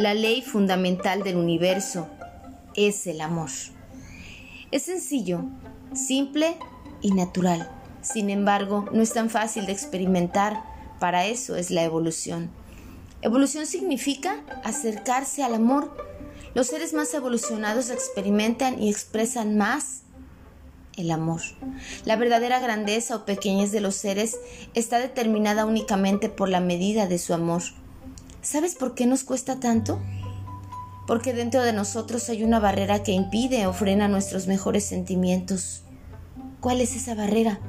la ley fundamental del universo es el amor. Es sencillo, simple y natural. Sin embargo, no es tan fácil de experimentar. Para eso es la evolución. Evolución significa acercarse al amor. Los seres más evolucionados experimentan y expresan más el amor. La verdadera grandeza o pequeñez de los seres está determinada únicamente por la medida de su amor. ¿Sabes por qué nos cuesta tanto? Porque dentro de nosotros hay una barrera que impide o frena nuestros mejores sentimientos. ¿Cuál es esa barrera?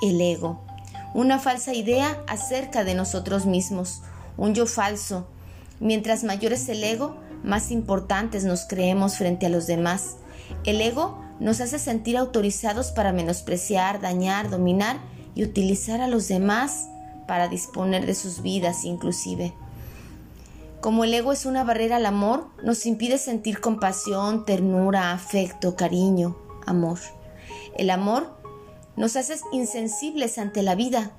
El ego. Una falsa idea acerca de nosotros mismos, un yo falso. Mientras mayor es el ego, más importantes nos creemos frente a los demás. El ego nos hace sentir autorizados para menospreciar, dañar, dominar y utilizar a los demás para disponer de sus vidas inclusive. Como el ego es una barrera al amor, nos impide sentir compasión, ternura, afecto, cariño, amor. El amor nos hace insensibles ante la vida.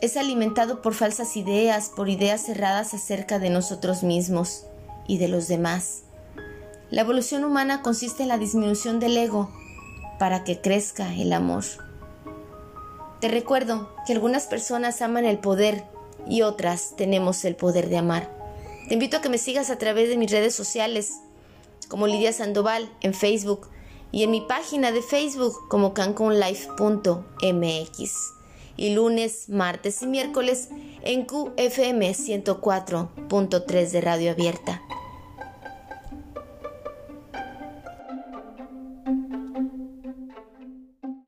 Es alimentado por falsas ideas, por ideas cerradas acerca de nosotros mismos y de los demás. La evolución humana consiste en la disminución del ego para que crezca el amor. Te recuerdo que algunas personas aman el poder y otras tenemos el poder de amar. Te invito a que me sigas a través de mis redes sociales como Lidia Sandoval en Facebook y en mi página de Facebook como cancunlife.mx y lunes, martes y miércoles en QFM 104.3 de Radio Abierta.